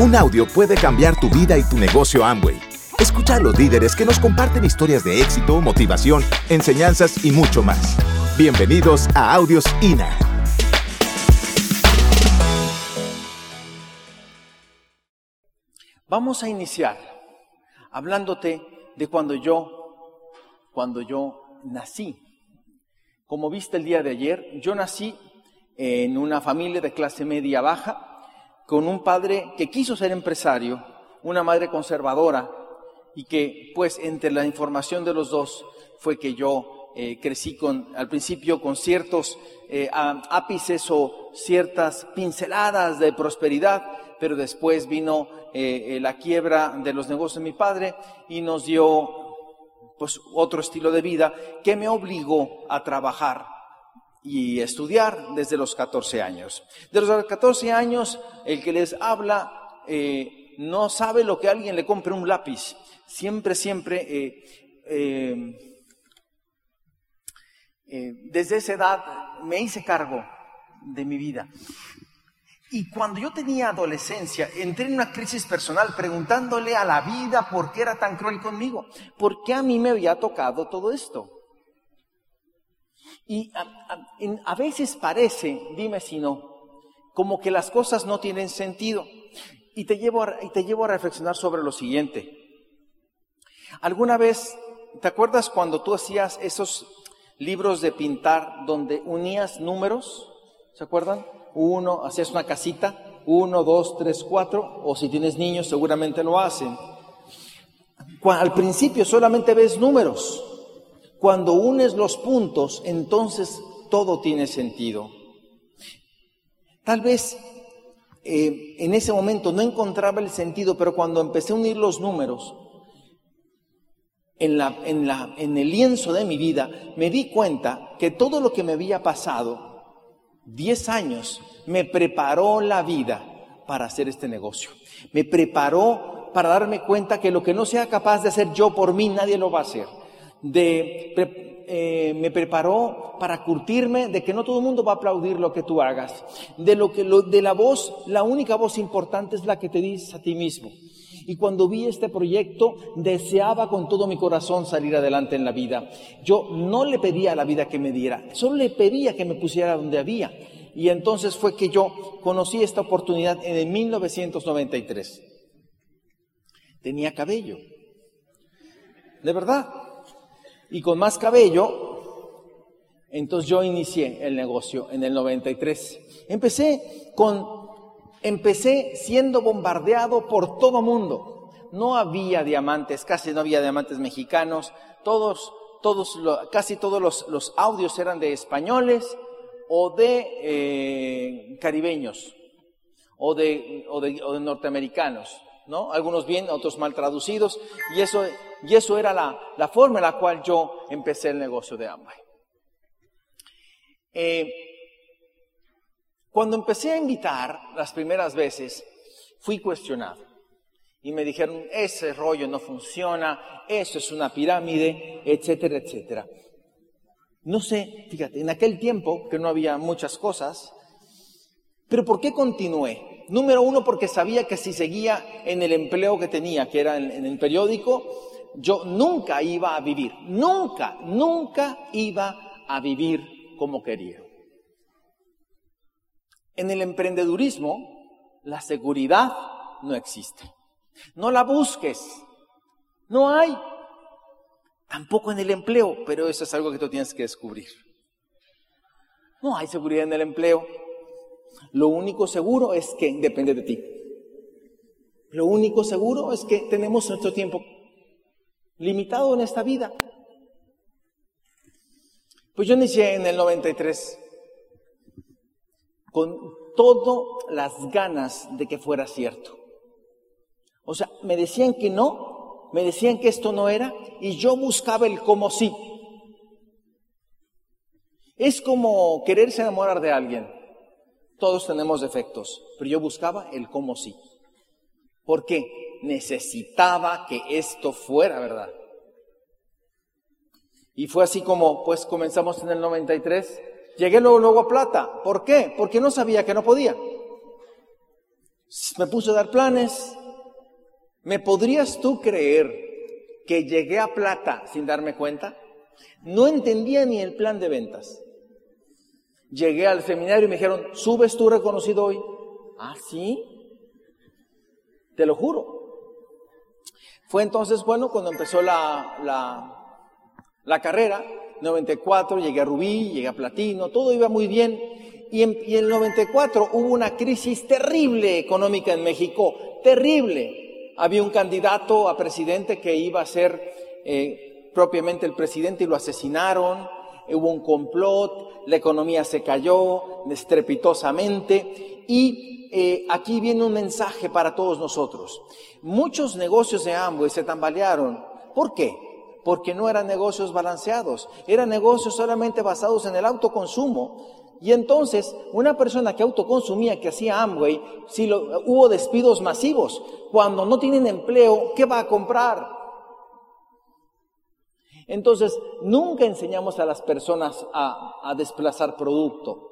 Un audio puede cambiar tu vida y tu negocio Amway. Escucha a los líderes que nos comparten historias de éxito, motivación, enseñanzas y mucho más. Bienvenidos a Audios INA. Vamos a iniciar hablándote de cuando yo, cuando yo nací. Como viste el día de ayer, yo nací en una familia de clase media baja, con un padre que quiso ser empresario, una madre conservadora, y que pues entre la información de los dos fue que yo eh, crecí con, al principio con ciertos eh, ápices o ciertas pinceladas de prosperidad, pero después vino eh, la quiebra de los negocios de mi padre y nos dio pues otro estilo de vida que me obligó a trabajar y estudiar desde los 14 años. De los 14 años, el que les habla eh, no sabe lo que alguien le compre un lápiz. Siempre, siempre, eh, eh, desde esa edad me hice cargo de mi vida. Y cuando yo tenía adolescencia, entré en una crisis personal preguntándole a la vida por qué era tan cruel conmigo, por qué a mí me había tocado todo esto. Y a, veces parece, dime si no, como que las cosas no tienen sentido. Y te llevo a, y te llevo a reflexionar sobre lo siguiente. ¿Alguna vez, te acuerdas cuando tú hacías esos libros de pintar donde unías números? ¿Se acuerdan? Uno, hacías una casita, uno, dos, tres, cuatro, o si tienes niños seguramente lo hacen. Al principio solamente ves números, cuando unes los puntos, entonces todo tiene sentido. Tal vez eh, en ese momento no encontraba el sentido, pero cuando empecé a unir los números en, en el lienzo de mi vida, me di cuenta que todo lo que me había pasado, 10 años, me preparó la vida para hacer este negocio. Me preparó para darme cuenta que lo que no sea capaz de hacer yo por mí, nadie lo va a hacer de, eh, me preparó para curtirme de que no todo el mundo va a aplaudir lo que tú hagas, de lo que lo, de la voz, la única voz importante es la que te dices a ti mismo. Y cuando vi este proyecto, deseaba con todo mi corazón salir adelante en la vida. Yo no le pedía a la vida que me diera, solo le pedía que me pusiera donde había. Y entonces fue que yo conocí esta oportunidad en el 1993. Tenía cabello. De verdad, y con más cabello, entonces yo inicié el negocio en el 93. Empecé con, empecé siendo bombardeado por todo mundo. No había diamantes, casi no había diamantes mexicanos. Todos, todos, casi todos los, audios eran de españoles o de eh, caribeños o de, o de, o de norteamericanos. ¿No? Algunos bien, otros mal traducidos, y eso, y eso era la, forma en la cual yo empecé el negocio de Amway. Eh, cuando empecé a invitar las primeras veces, fui cuestionado. Y me dijeron, ese rollo no funciona, eso es una pirámide, etcétera, etcétera. No sé, fíjate, en aquel tiempo, que no había muchas cosas, pero ¿por qué continué? Número uno, porque sabía que si seguía en el empleo que tenía, que era en, el periódico, yo nunca iba a vivir, nunca, nunca iba a vivir como quería. En el emprendedurismo, la seguridad no existe. No la busques. No hay. Tampoco en el empleo, pero eso es algo que tú tienes que descubrir. No hay seguridad en el empleo. Lo único seguro es que depende de ti. Lo único seguro es que tenemos nuestro tiempo limitado en esta vida. Pues yo inicié en el 93 con todas las ganas de que fuera cierto. O sea, me decían que no, me decían que esto no era, y yo buscaba el cómo sí. Es como quererse enamorar de alguien. Todos tenemos defectos, pero yo buscaba el cómo sí. Porque necesitaba que esto fuera verdad. Y fue así como, pues comenzamos en el 93. Llegué luego, luego a plata. ¿Por qué? Porque no sabía que no podía. Me puse a dar planes. ¿Me podrías tú creer que llegué a plata sin darme cuenta? No entendía ni el plan de ventas. Llegué al seminario y me dijeron, ¿subes tú reconocido hoy? Ah, sí. Te lo juro. Fue entonces, bueno, cuando empezó la, la, la carrera, 94, llegué a Rubí, llegué a Platino, todo iba muy bien. Y en, y en el 94 hubo una crisis terrible económica en México, terrible. Había un candidato a presidente que iba a ser eh, propiamente el presidente y lo asesinaron. Hubo un complot, la economía se cayó estrepitosamente y eh, aquí viene un mensaje para todos nosotros. Muchos negocios de Amway se tambalearon. ¿Por qué? Porque no eran negocios balanceados, eran negocios solamente basados en el autoconsumo. Y entonces, una persona que autoconsumía, que hacía Amway, si lo, hubo despidos masivos. Cuando no tienen empleo, ¿qué va a comprar? Entonces, nunca enseñamos a las personas a, desplazar producto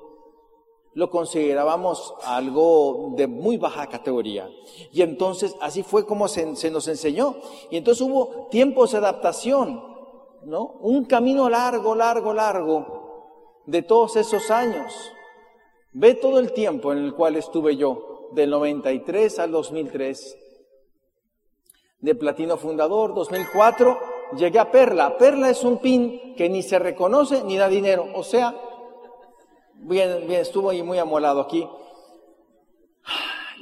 lo considerábamos algo de muy baja categoría. Y entonces así fue como se, se, nos enseñó. Y entonces hubo tiempos de adaptación, ¿no? Un camino largo, largo, largo de todos esos años. Ve todo el tiempo en el cual estuve yo, del 93 al 2003. De platino fundador, 2004, llegué a Perla. Perla es un pin que ni se reconoce ni da dinero. O sea, bien, bien, estuvo ahí muy amolado aquí.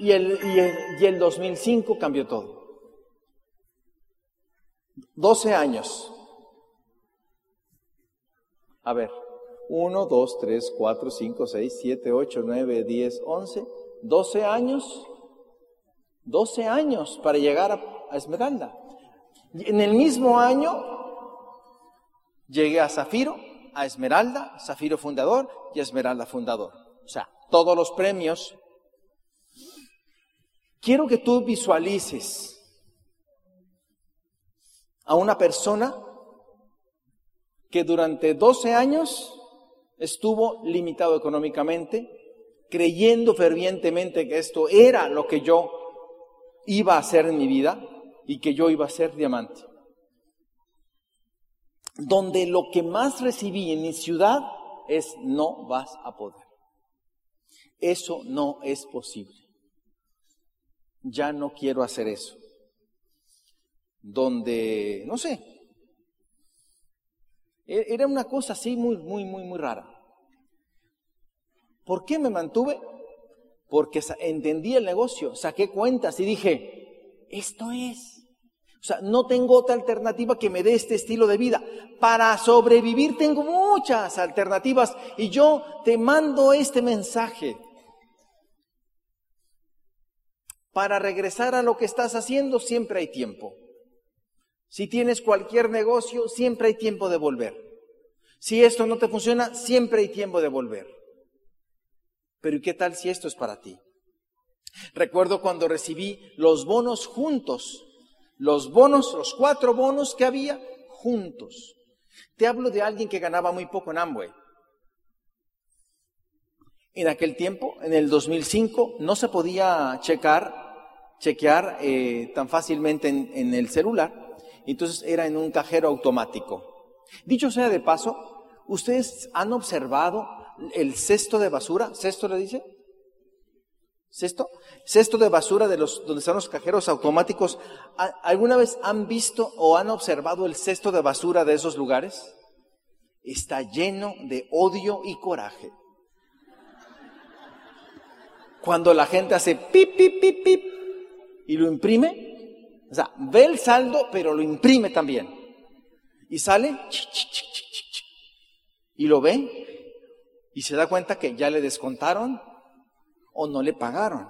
Y el, y, el, y el 2005 cambió todo. 12 años. A ver, 1, 2, 3, 4, 5, 6, 7, 8, 9, 10, 11, 12 años. 12 años para llegar a, a Esmeralda. En el mismo año llegué a Zafiro, a Esmeralda, Zafiro fundador y Esmeralda fundador. O sea, todos los premios. Quiero que tú visualices a una persona que durante 12 años estuvo limitado económicamente, creyendo fervientemente que esto era lo que yo iba a hacer en mi vida y que yo iba a ser diamante donde lo que más recibí en mi ciudad es no vas a poder. Eso no es posible. Ya no quiero hacer eso. Donde, no sé, e-, era una cosa así muy, muy, muy, muy rara. ¿Por qué me mantuve? Porque entendí el negocio, saqué cuentas y dije, esto es. O sea, no tengo otra alternativa que me dé este estilo de vida. Para sobrevivir tengo muchas alternativas y yo te mando este mensaje. Para regresar a lo que estás haciendo siempre hay tiempo. Si tienes cualquier negocio, siempre hay tiempo de volver. Si esto no te funciona, siempre hay tiempo de volver. Pero ¿y qué tal si esto es para ti? Recuerdo cuando recibí los bonos juntos los bonos, los cuatro bonos que había juntos. Te hablo de alguien que ganaba muy poco en Amway. En aquel tiempo, en el 2005, no se podía checar, chequear eh, tan fácilmente en, en el celular. Entonces era en un cajero automático. Dicho sea de paso, ¿ustedes han observado el cesto de basura? ¿Cesto le dice? ¿Cesto? cesto de basura de los, donde están los cajeros automáticos, ¿alguna vez han visto o han observado el cesto de basura de esos lugares? Está lleno de odio y coraje. Cuando la gente hace pip, pip, pip, pip y lo imprime, o sea, ve el saldo, pero lo imprime también. Y sale y lo ve y se da cuenta que ya le descontaron o no le pagaron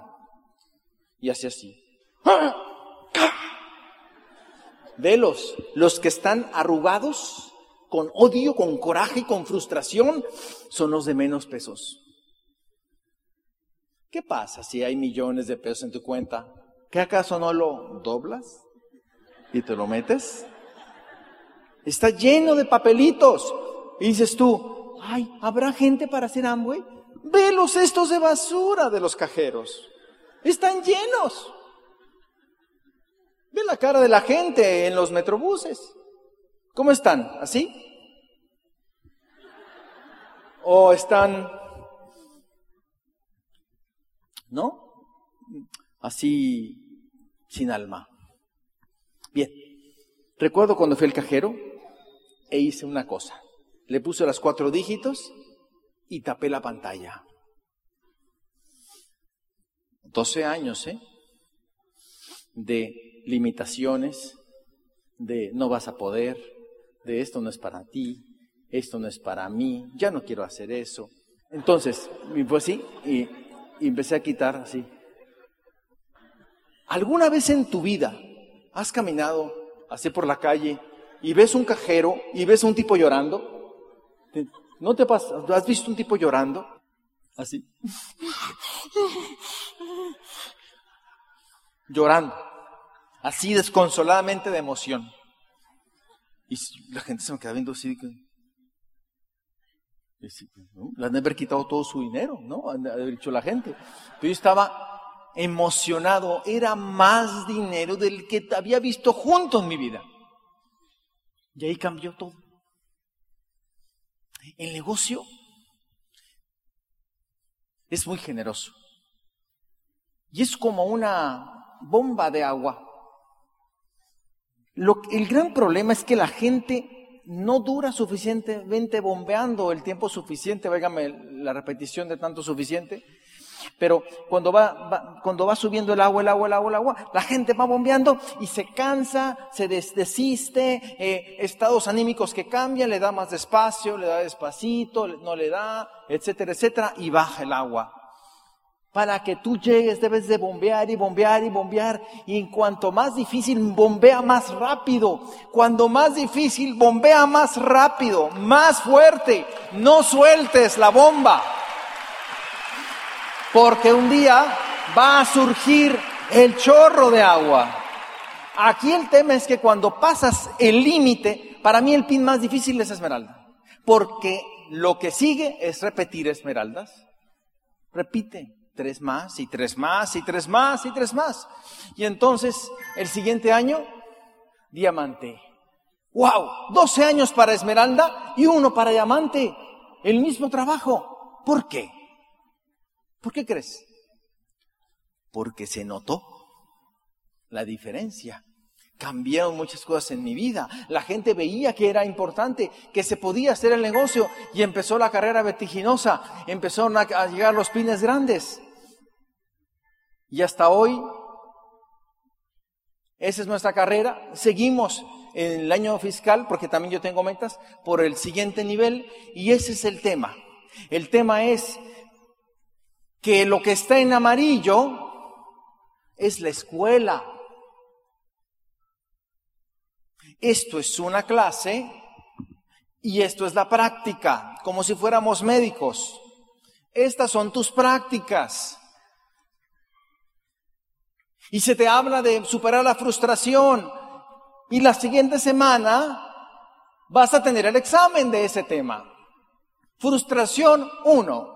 y hace así. Velos, los que están arrugados, con odio, con coraje y con frustración, son los de menos pesos. ¿Qué pasa si hay millones de pesos en tu cuenta? ¿Qué acaso no lo doblas y te lo metes? Está lleno de papelitos. Y dices tú, ay, ¿habrá gente para hacer Amway? Ve los cestos de basura de los cajeros. Están llenos. Ve la cara de la gente en los metrobuses. ¿Cómo están? ¿Así? ¿O están... ¿No? Así sin alma. Bien. Recuerdo cuando fui al cajero e hice una cosa. Le puse las cuatro dígitos y tapé la pantalla. 12 años, ¿eh? De limitaciones, de no vas a poder, de esto no es para ti, esto no es para mí, ya no quiero hacer eso. Entonces, pues sí, y, y empecé a quitar así. ¿Alguna vez en tu vida has caminado así por la calle y ves un cajero y ves a un tipo llorando? ¿No te pasa? ¿Has visto un tipo llorando? Así. Llorando. Así desconsoladamente de emoción. Y la gente se me queda viendo así. Le han de haber quitado todo su dinero, ¿no? Han de haber dicho la gente. Pero yo estaba emocionado. Era más dinero del que había visto junto en mi vida. Y ahí cambió todo. El negocio es muy generoso. Y es como una bomba de agua. Lo, el gran problema es que la gente no dura suficientemente bombeando el tiempo suficiente, váigame la repetición de tanto suficiente, pero cuando va, cuando va subiendo el agua, el agua, el agua, el agua, la gente va bombeando y se cansa, se desiste, eh, estados anímicos que cambian, le da más despacio, le da despacito, no le da, etcétera, etcétera, y baja el agua. Para que tú llegues debes de bombear y bombear y bombear. Y en cuanto más difícil, bombea más rápido. Cuando más difícil, bombea más rápido, más fuerte. No sueltes la bomba porque un día va a surgir el chorro de agua. Aquí el tema es que cuando pasas el límite, para mí el pin más difícil es esmeralda, porque lo que sigue es repetir esmeraldas. Repite tres más y tres más y tres más y tres más. Y entonces el siguiente año, diamante. ¡Wow! 12 años para esmeralda y uno para diamante. El mismo trabajo. ¿Por qué? ¿Por qué crees? Porque se notó la diferencia. Cambiaron muchas cosas en mi vida. La gente veía que era importante, que se podía hacer el negocio y empezó la carrera vertiginosa. Empezaron a, llegar los pines grandes. Y hasta hoy, esa es nuestra carrera. Seguimos en el año fiscal, porque también yo tengo metas, por el siguiente nivel. Y ese es el tema. El tema es que lo que está en amarillo es la escuela. Esto es una clase y esto es la práctica, como si fuéramos médicos. Estas son tus prácticas. Y se te habla de superar la frustración. Y la siguiente semana vas a tener el examen de ese tema. Frustración 1.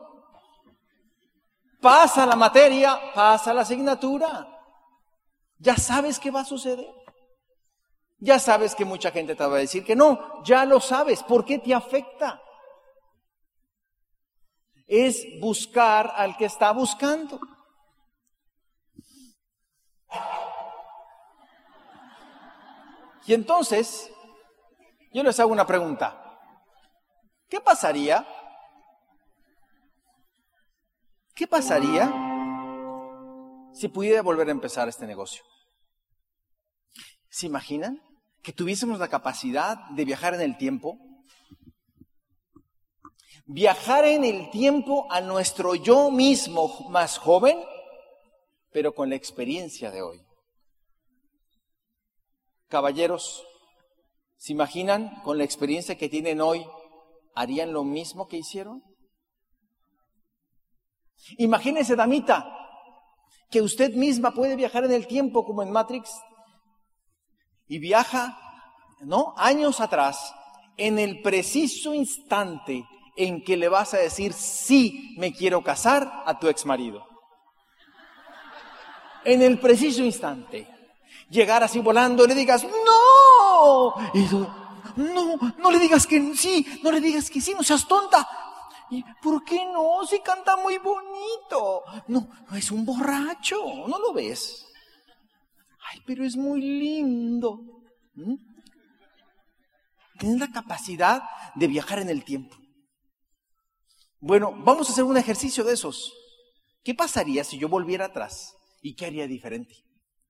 Pasa la materia, pasa la asignatura. Ya sabes qué va a suceder. Ya sabes que mucha gente te va a decir que no, ya lo sabes. ¿Por qué te afecta? Es buscar al que está buscando. Y entonces, yo les hago una pregunta. ¿Qué pasaría ¿Qué pasaría si pudiera volver a empezar este negocio? ¿Se imaginan que tuviésemos la capacidad de viajar en el tiempo? Viajar en el tiempo a nuestro yo mismo más joven, pero con la experiencia de hoy. Caballeros, ¿se imaginan con la experiencia que tienen hoy, harían lo mismo que hicieron? Imagínese, damita, que usted misma puede viajar en el tiempo como en Matrix y viaja, ¿no? Años atrás, en el preciso instante en que le vas a decir, sí, me quiero casar a tu ex marido. en el preciso instante, llegar así volando y le digas, no, y no, no le digas que sí, no le digas que sí, no seas tonta. ¿Y por qué no? Si canta muy bonito. No, no es un borracho, ¿no lo ves? Ay, pero es muy lindo. ¿Mm? Tienes la capacidad de viajar en el tiempo. Bueno, vamos a hacer un ejercicio de esos. ¿Qué pasaría si yo volviera atrás? ¿Y qué haría diferente?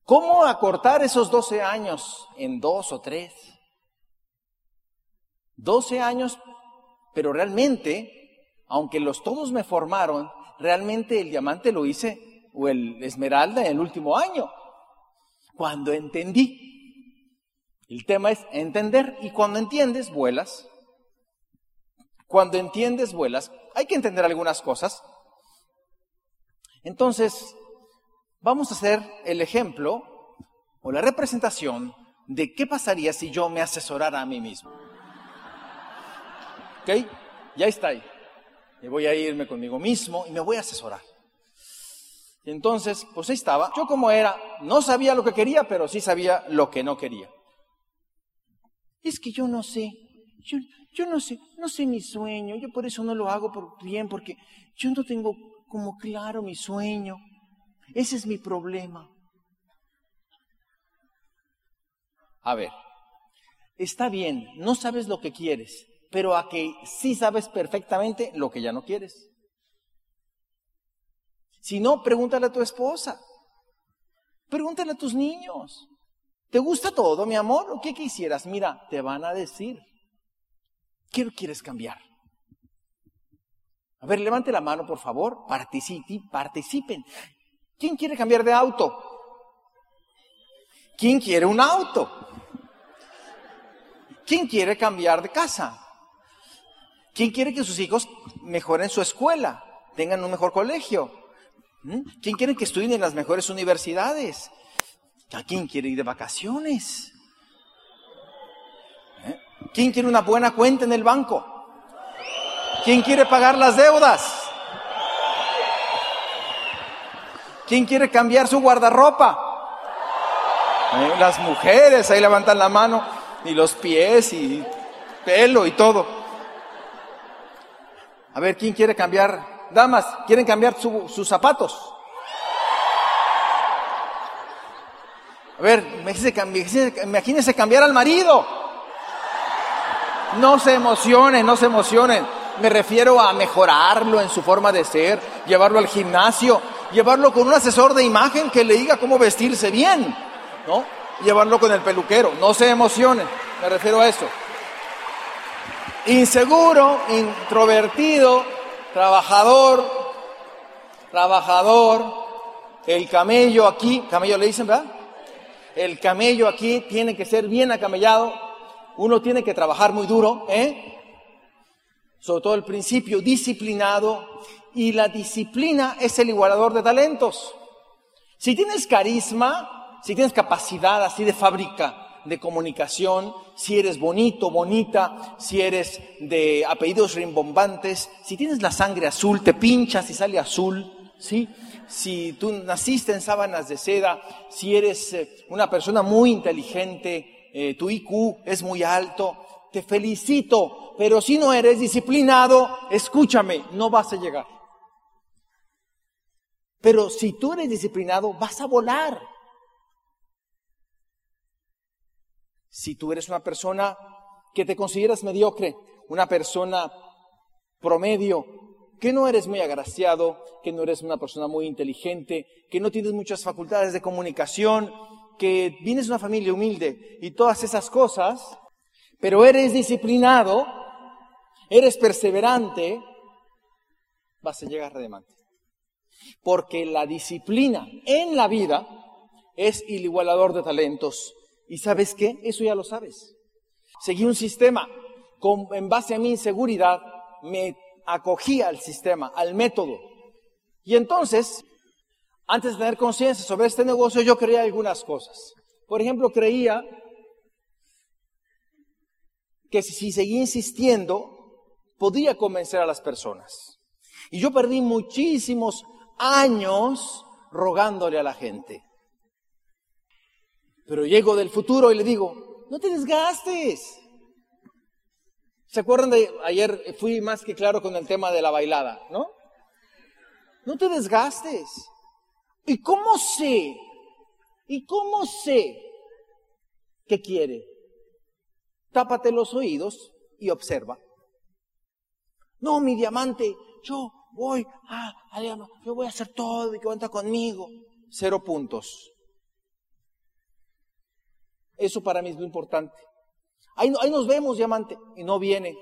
¿Cómo acortar esos 12 años en dos o tres? 12 años, pero realmente, aunque los todos me formaron, realmente el diamante lo hice, o el esmeralda en el último año, cuando entendí. El tema es entender, y cuando entiendes, vuelas. Cuando entiendes, vuelas. Hay que entender algunas cosas. Entonces, vamos a hacer el ejemplo o la representación de qué pasaría si yo me asesorara a mí mismo. ¿Ok? Ya está ahí. Y voy a irme conmigo mismo y me voy a asesorar. Y entonces, pues ahí estaba. Yo como era, no sabía lo que quería, pero sí sabía lo que no quería. Es que yo no sé, yo, yo no sé, no sé mi sueño, yo por eso no lo hago por bien, porque yo no tengo como claro mi sueño. Ese es mi problema. A ver, está bien, no sabes lo que quieres, pero a que sí sabes perfectamente lo que ya no quieres. Si no, pregúntale a tu esposa, pregúntale a tus niños. ¿Te gusta todo, mi amor? ¿O qué quisieras? Mira, te van a decir. ¿Qué quieres cambiar? A ver, levante la mano, por favor. Participen, participen. ¿Quién quiere cambiar de auto? ¿Quién quiere un auto? ¿Quién quiere cambiar de casa? ¿Quién quiere que sus hijos mejoren su escuela, tengan un mejor colegio? ¿Mm? ¿Quién quiere que estudien en las mejores universidades? ¿A quién quiere ir de vacaciones? ¿Eh? ¿Quién quiere una buena cuenta en el banco? ¿Quién quiere pagar las deudas? ¿Quién quiere cambiar su guardarropa? ¿Eh? Las mujeres ahí levantan la mano y los pies y pelo y todo. A ver, ¿quién quiere cambiar? Damas, ¿quieren cambiar sus zapatos? A ver, imagínense, cambiar al marido. No se emocionen, no se emocionen. Me refiero a mejorarlo en su forma de ser, llevarlo al gimnasio, llevarlo con un asesor de imagen que le diga cómo vestirse bien, ¿no? Llevarlo con el peluquero. No se emocionen, me refiero a eso. Inseguro, introvertido, trabajador, trabajador, el camello aquí, camello le dicen, ¿verdad? El camello aquí tiene que ser bien acamellado. Uno tiene que trabajar muy duro, ¿eh? Sobre todo el principio, disciplinado. Y la disciplina es el igualador de talentos. Si tienes carisma, si tienes capacidad así de fábrica de comunicación, si eres bonito, bonita, si eres de apellidos rimbombantes, si tienes la sangre azul, te pinchas y sale azul, ¿sí? si tú naciste en sábanas de seda, si eres eh, una persona muy inteligente, eh, tu IQ es muy alto, te felicito, pero si no eres disciplinado, escúchame, no vas a llegar. Pero si tú eres disciplinado, vas a volar. Si tú eres una persona que te consideras mediocre, una persona promedio, que no eres muy agraciado, que no eres una persona muy inteligente, que no tienes muchas facultades de comunicación, que vienes de una familia humilde y todas esas cosas, pero eres disciplinado, eres perseverante, vas a llegar a diamante. Porque la disciplina en la vida es el igualador de talentos. ¿Y sabes qué? Eso ya lo sabes. Seguí un sistema en base a mi inseguridad, me acogía al sistema, al método. Y entonces, antes de tener conciencia sobre este negocio, yo creía algunas cosas. Por ejemplo, creía que si seguía insistiendo, podía convencer a las personas. Y yo perdí muchísimos años rogándole a la gente. Pero llego del futuro y le digo, no te desgastes. ¿Se acuerdan de ayer fui más que claro con el tema de la bailada, no? No te desgastes. ¿Y cómo sé? ¿Y cómo sé qué quiere? Tápate los oídos y observa. No, mi diamante, yo voy a, yo voy a hacer todo y que cuenta conmigo. Cero puntos. Eso para mí es lo importante. Ahí, ahí nos vemos, diamante, y no viene.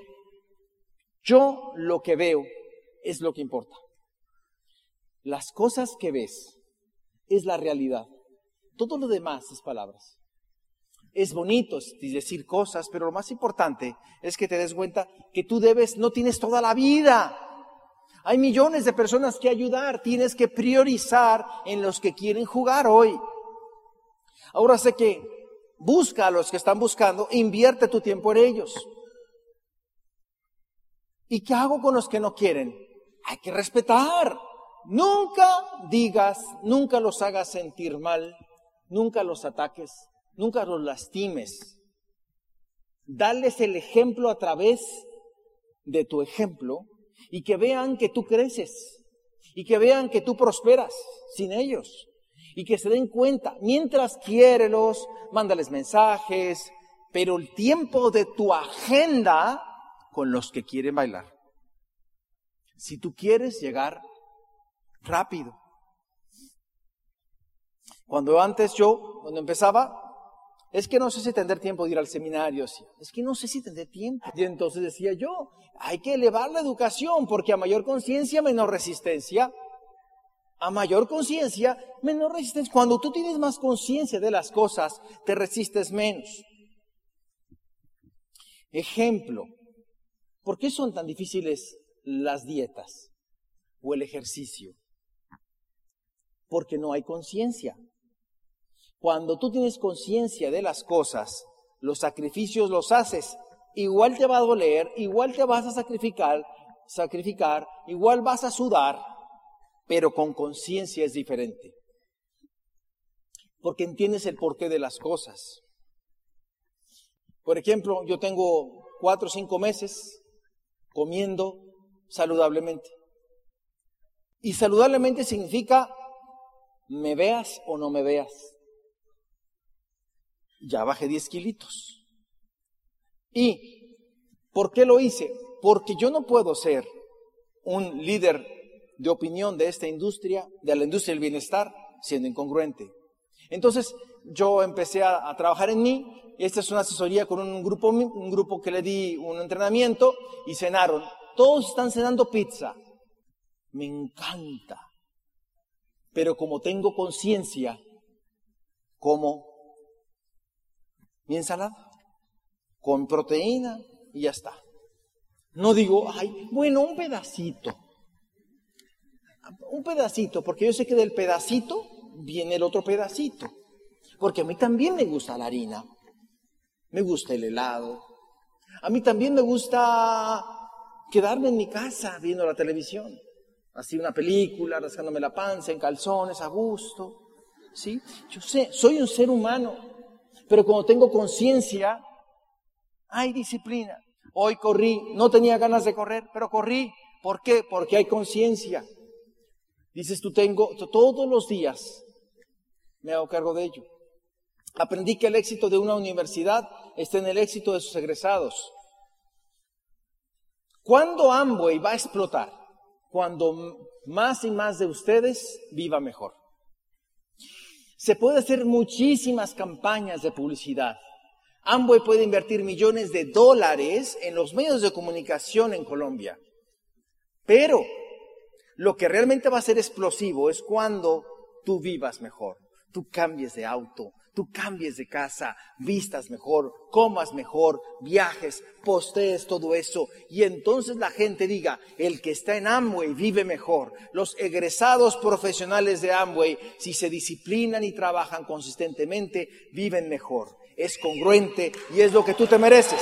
Yo lo que veo es lo que importa. Las cosas que ves es la realidad. Todo lo demás es palabras. Es bonito decir cosas, pero lo más importante es que te des cuenta que tú debes, no tienes toda la vida. Hay millones de personas que ayudar, tienes que priorizar en los que quieren jugar hoy. Ahora sé que busca a los que están buscando, invierte tu tiempo en ellos. ¿Y qué hago con los que no quieren? Hay que respetar. Nunca digas, nunca los hagas sentir mal, nunca los ataques, nunca los lastimes. Dales el ejemplo a través de tu ejemplo y que vean que tú creces y que vean que tú prosperas sin ellos y que se den cuenta. Mientras quiérelos, mándales mensajes, pero el tiempo de tu agenda con los que quieren bailar. Si tú quieres llegar rápido. Cuando antes yo, cuando empezaba, es que no sé si tendré tiempo de ir al seminario, es que no sé si tendré tiempo. Y entonces decía yo, hay que elevar la educación porque a mayor conciencia, menor resistencia. A mayor conciencia, menor resistencia. Cuando tú tienes más conciencia de las cosas, te resistes menos. Ejemplo, ¿por qué son tan difíciles las dietas o el ejercicio? porque no hay conciencia. Cuando tú tienes conciencia de las cosas, los sacrificios los haces, igual te va a doler, igual te vas a sacrificar, sacrificar, igual vas a sudar, pero con conciencia es diferente. Porque entiendes el porqué de las cosas. Por ejemplo, yo tengo cuatro o cinco meses comiendo saludablemente. Y saludablemente significa me veas o no me veas. Ya bajé 10 kilitos. ¿Y por qué lo hice? Porque yo no puedo ser un líder de opinión de esta industria, de la industria del bienestar, siendo incongruente. Entonces yo empecé a, trabajar en mí. Esta es una asesoría con un grupo, un grupo que le di un entrenamiento y cenaron. Todos están cenando pizza. Me encanta. Pero como tengo conciencia, como mi ensalada, con proteína y ya está. No digo, ay, bueno, un pedacito. Un pedacito, porque yo sé que del pedacito viene el otro pedacito. Porque a mí también me gusta la harina, me gusta el helado, a mí también me gusta quedarme en mi casa viendo la televisión así una película, rascándome la panza, en calzones, a gusto. ¿Sí? Yo sé, soy un ser humano, pero cuando tengo conciencia, hay disciplina. Hoy corrí, no tenía ganas de correr, pero corrí. ¿Por qué? Porque hay conciencia. Dices, tú tengo, todos los días me hago cargo de ello. Aprendí que el éxito de una universidad está en el éxito de sus egresados. ¿Cuándo Amway va a explotar? cuando más y más de ustedes viva mejor. Se puede hacer muchísimas campañas de publicidad. Amway puede invertir millones de dólares en los medios de comunicación en Colombia. Pero lo que realmente va a ser explosivo es cuando tú vivas mejor, tú cambies de auto, tú cambies de casa, vistas mejor, comas mejor, viajes, postees todo eso y entonces la gente diga, el que está en Amway vive mejor. Los egresados profesionales de Amway, si se disciplinan y trabajan consistentemente, viven mejor. Es congruente y es lo que tú te mereces.